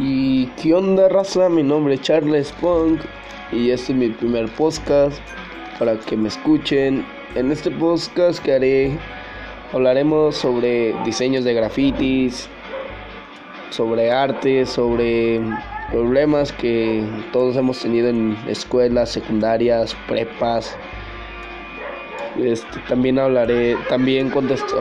Y qué onda raza, mi nombre es Charles Punk y este es mi primer podcast para que me escuchen. En este podcast que haré hablaremos sobre diseños de grafitis, sobre arte, sobre problemas que todos hemos tenido en escuelas secundarias, prepas. Este, también hablaré, también contesto.